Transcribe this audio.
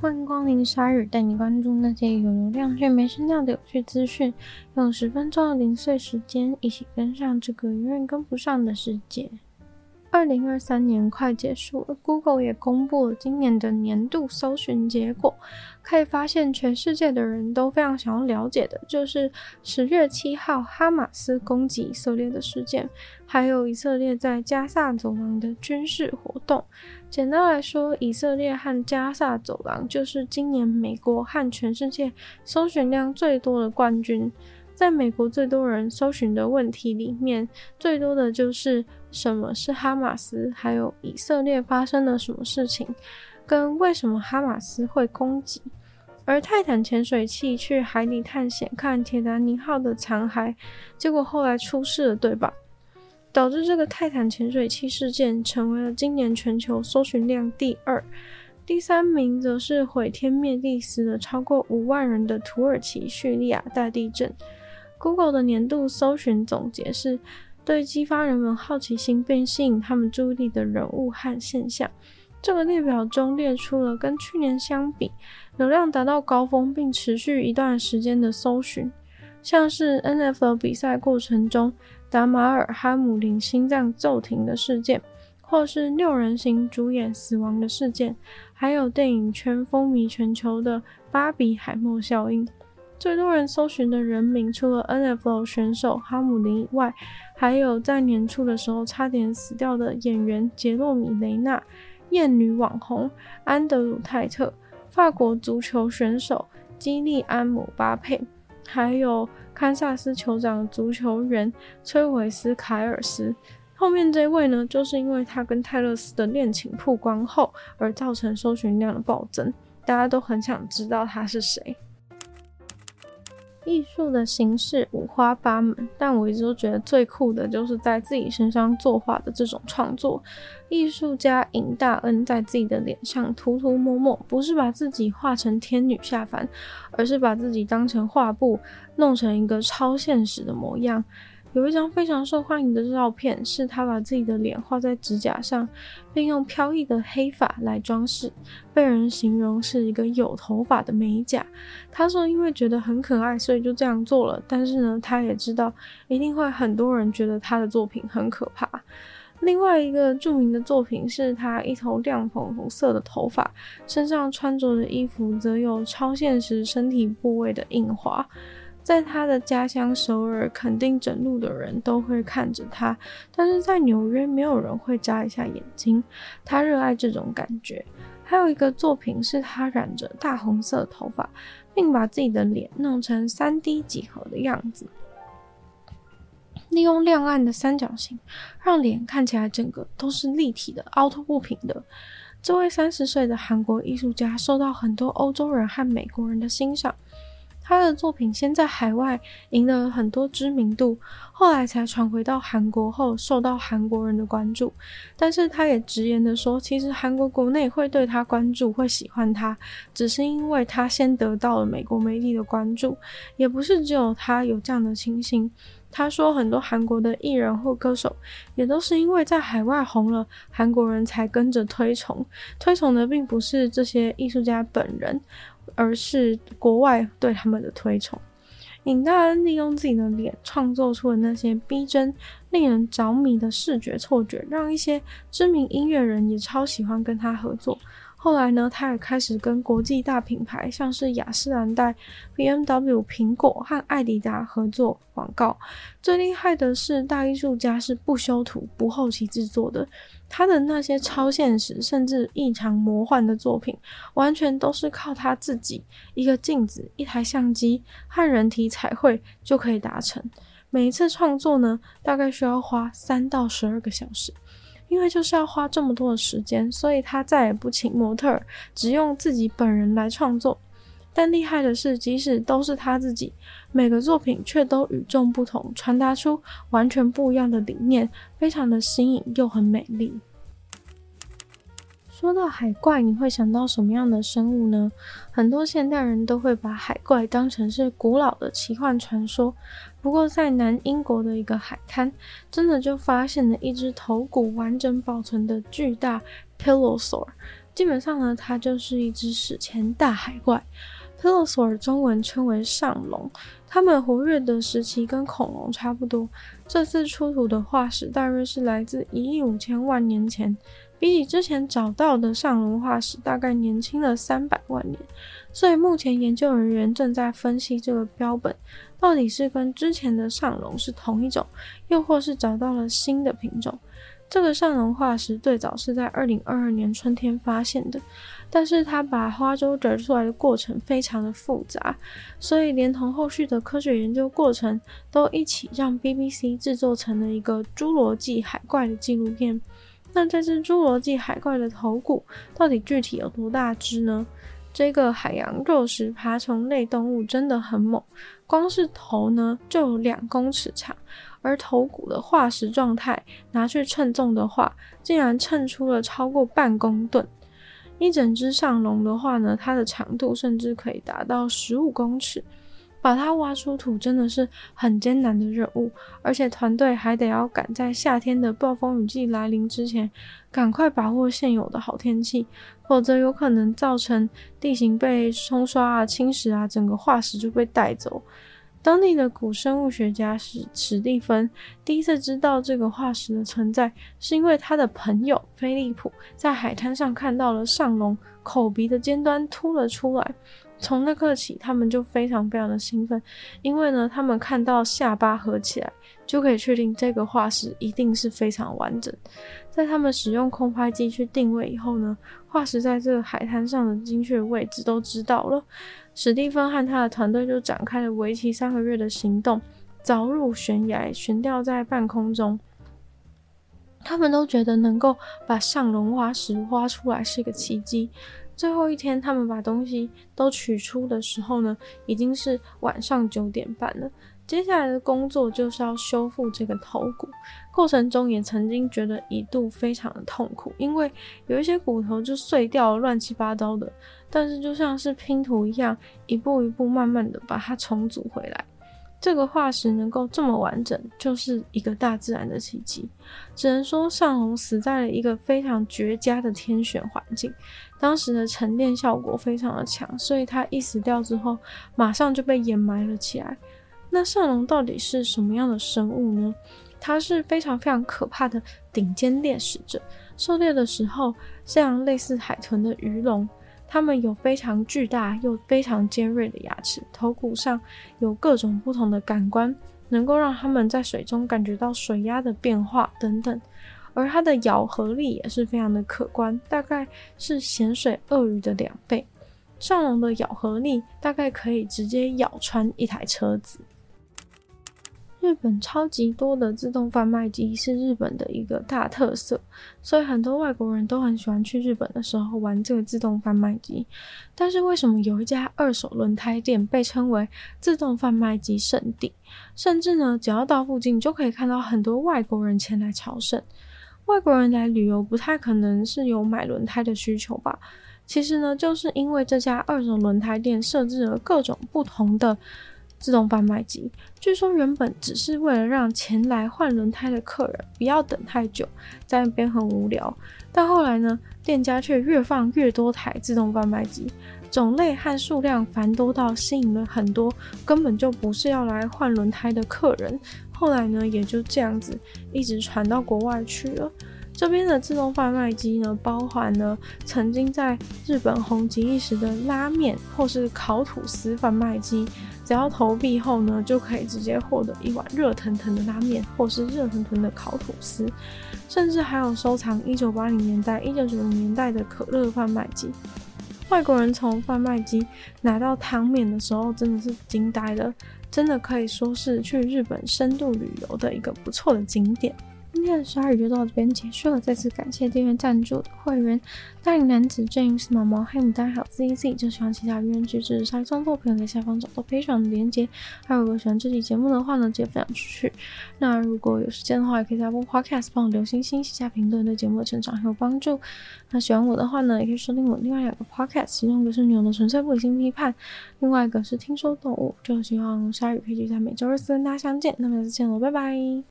欢迎光临鲨语，带你关注那些有流量却没声量的有趣资讯。用十分钟的零碎时间，一起跟上这个永远跟不上的世界。二零二三年快结束了，Google 也公布了今年的年度搜寻结果。可以发现，全世界的人都非常想要了解的，就是十月七号哈马斯攻击以色列的事件，还有以色列在加萨走廊的军事活动。简单来说，以色列和加萨走廊就是今年美国和全世界搜寻量最多的冠军。在美国最多人搜寻的问题里面，最多的就是什么是哈马斯，还有以色列发生了什么事情，跟为什么哈马斯会攻击。而泰坦潜水器去海底探险看铁达尼号的残骸，结果后来出事了，对吧？导致这个泰坦潜水器事件成为了今年全球搜寻量第二，第三名则是毁天灭地死了超过五万人的土耳其叙利亚大地震。Google 的年度搜寻总结是对激发人们好奇心并吸引他们注意力的人物和现象。这个列表中列出了跟去年相比流量达到高峰并持续一段时间的搜寻，像是 NFL 比赛过程中达马尔哈姆林心脏骤停的事件，或是六人行主演死亡的事件，还有电影圈风靡全球的巴比海默效应。最多人搜寻的人名，除了 NFL 选手哈姆林以外，还有在年初的时候差点死掉的演员杰洛米·雷纳、艳女网红安德鲁·泰特、法国足球选手基利安·姆巴佩，还有堪萨斯酋长足球员崔维斯·凯尔斯。后面这位呢，就是因为他跟泰勒斯的恋情曝光后而造成搜寻量的暴增，大家都很想知道他是谁。艺术的形式五花八门，但我一直都觉得最酷的就是在自己身上作画的这种创作。艺术家尹大恩在自己的脸上涂涂抹抹，不是把自己画成天女下凡，而是把自己当成画布，弄成一个超现实的模样。有一张非常受欢迎的照片，是他把自己的脸画在指甲上，并用飘逸的黑发来装饰，被人形容是一个有头发的美甲。他说，因为觉得很可爱，所以就这样做了。但是呢，他也知道一定会很多人觉得他的作品很可怕。另外一个著名的作品是他一头亮粉红色的头发，身上穿着的衣服则有超现实身体部位的印花。在他的家乡首尔，肯定整路的人都会看着他，但是在纽约，没有人会眨一下眼睛。他热爱这种感觉。还有一个作品是他染着大红色头发，并把自己的脸弄成 3D 几何的样子，利用亮暗的三角形，让脸看起来整个都是立体的、凹凸不平的。这位三十岁的韩国艺术家受到很多欧洲人和美国人的欣赏。他的作品先在海外赢得了很多知名度，后来才传回到韩国后受到韩国人的关注。但是他也直言的说，其实韩国国内会对他关注，会喜欢他，只是因为他先得到了美国媒体的关注，也不是只有他有这样的情形。他说，很多韩国的艺人或歌手也都是因为在海外红了，韩国人才跟着推崇。推崇的并不是这些艺术家本人。而是国外对他们的推崇。尹大恩利用自己的脸创作出了那些逼真、令人着迷的视觉错觉，让一些知名音乐人也超喜欢跟他合作。后来呢，他也开始跟国际大品牌，像是雅诗兰黛、BMW、苹果和艾迪达合作广告。最厉害的是，大艺术家是不修图、不后期制作的。他的那些超现实甚至异常魔幻的作品，完全都是靠他自己一个镜子、一台相机和人体彩绘就可以达成。每一次创作呢，大概需要花三到十二个小时。因为就是要花这么多的时间，所以他再也不请模特儿，只用自己本人来创作。但厉害的是，即使都是他自己，每个作品却都与众不同，传达出完全不一样的理念，非常的新颖又很美丽。说到海怪，你会想到什么样的生物呢？很多现代人都会把海怪当成是古老的奇幻传说。不过，在南英国的一个海滩，真的就发现了一只头骨完整保存的巨大 Plesiosaur。基本上呢，它就是一只史前大海怪。特洛索尔中文称为上龙，它们活跃的时期跟恐龙差不多。这次出土的化石大约是来自一亿五千万年前，比起之前找到的上龙化石大概年轻了三百万年。所以目前研究人员正在分析这个标本到底是跟之前的上龙是同一种，又或是找到了新的品种。这个上龙化石最早是在二零二二年春天发现的，但是它把花洲折出来的过程非常的复杂，所以连同后续的科学研究过程都一起让 BBC 制作成了一个侏罗纪海怪的纪录片。那这只侏罗纪海怪的头骨到底具体有多大只呢？这个海洋肉食爬虫类动物真的很猛，光是头呢就有两公尺长。而头骨的化石状态拿去称重的话，竟然称出了超过半公吨。一整只上龙的话呢，它的长度甚至可以达到十五公尺。把它挖出土真的是很艰难的任务，而且团队还得要赶在夏天的暴风雨季来临之前，赶快把握现有的好天气，否则有可能造成地形被冲刷啊、侵蚀啊，整个化石就被带走。当地的古生物学家史史蒂芬第一次知道这个化石的存在，是因为他的朋友菲利普在海滩上看到了上龙口鼻的尖端凸了出来。从那刻起，他们就非常非常的兴奋，因为呢，他们看到下巴合起来，就可以确定这个化石一定是非常完整。在他们使用空拍机去定位以后呢，化石在这个海滩上的精确位置都知道了。史蒂芬和他的团队就展开了为期三个月的行动，凿入悬崖，悬吊在半空中。他们都觉得能够把上龙化石挖出来是一个奇迹。最后一天，他们把东西都取出的时候呢，已经是晚上九点半了。接下来的工作就是要修复这个头骨，过程中也曾经觉得一度非常的痛苦，因为有一些骨头就碎掉了，乱七八糟的。但是就像是拼图一样，一步一步慢慢的把它重组回来。这个化石能够这么完整，就是一个大自然的奇迹。只能说上龙死在了一个非常绝佳的天选环境，当时的沉淀效果非常的强，所以它一死掉之后，马上就被掩埋了起来。那上龙到底是什么样的生物呢？它是非常非常可怕的顶尖猎食者，狩猎的时候像类似海豚的鱼龙，它们有非常巨大又非常尖锐的牙齿，头骨上有各种不同的感官，能够让它们在水中感觉到水压的变化等等。而它的咬合力也是非常的可观，大概是咸水鳄鱼的两倍。上龙的咬合力大概可以直接咬穿一台车子。日本超级多的自动贩卖机是日本的一个大特色，所以很多外国人都很喜欢去日本的时候玩这个自动贩卖机。但是为什么有一家二手轮胎店被称为自动贩卖机圣地？甚至呢，只要到附近就可以看到很多外国人前来朝圣。外国人来旅游不太可能是有买轮胎的需求吧？其实呢，就是因为这家二手轮胎店设置了各种不同的。自动贩卖机，据说原本只是为了让前来换轮胎的客人不要等太久，在那边很无聊。但后来呢，店家却越放越多台自动贩卖机，种类和数量繁多到吸引了很多根本就不是要来换轮胎的客人。后来呢，也就这样子一直传到国外去了。这边的自动贩卖机呢，包含了曾经在日本红极一时的拉面或是烤吐司贩卖机。只要投币后呢，就可以直接获得一碗热腾腾的拉面，或是热腾腾的烤吐司，甚至还有收藏一九八零年代、一九九零年代的可乐贩卖机。外国人从贩卖机拿到汤面的时候，真的是惊呆了，真的可以说是去日本深度旅游的一个不错的景点。今天的鲨鱼就到这边结束了，再次感谢订阅赞助的会员大龄男子 James、毛毛、黑牡丹还有 ZZ。就喜欢其他语言句子鲨鱼创作朋友在下方找到 p a t r o n 的连接。还有如果喜欢这期节目的话呢，记得分享出去。那如果有时间的话，也可以在 Apple Podcast 帮我留星星、写下评论，对节目的成长很有帮助。那喜欢我的话呢，也可以收听我另外两个 Podcast，其中一个是牛的纯粹不理性批判，另外一个是听说动物。就希望鲨鱼可以在每周日四跟大家相见。那么下次见喽，拜拜。